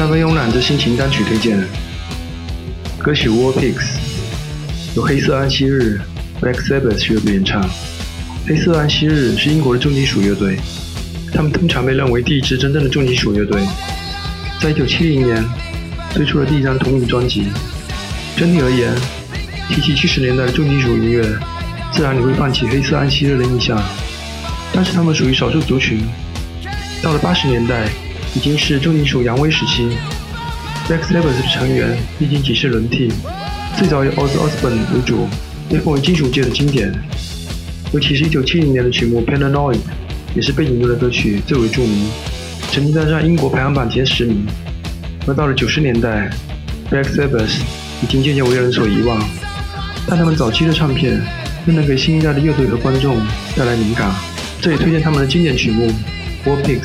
三分慵懒之心情单曲推荐，歌曲《War Pigs》由黑色安息日 （Black Sabbath） 乐队演唱。黑色安息日是英国的重金属乐队，他们通常被认为第一支真正的重金属乐队。在1970年推出了第一张同名专辑。整体而言，提起70年代的重金属音乐，自然你会泛起黑色安息日的印象。但是他们属于少数族群。到了80年代。已经是重金属扬威时期，Black Sabbath 的成员历经几次轮替，最早以 Ozzy Osbourne 为主，被奉为金属界的经典。尤其是一九七零年的曲目《Paranoid》，也是背景中的歌曲最为著名，曾经登上英国排行榜前十名。而到了九十年代，Black Sabbath 已经渐渐为人所遗忘，但他们早期的唱片仍能给新一代的乐队和观众带来灵感。这里推荐他们的经典曲目《War Pigs》，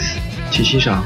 请欣赏。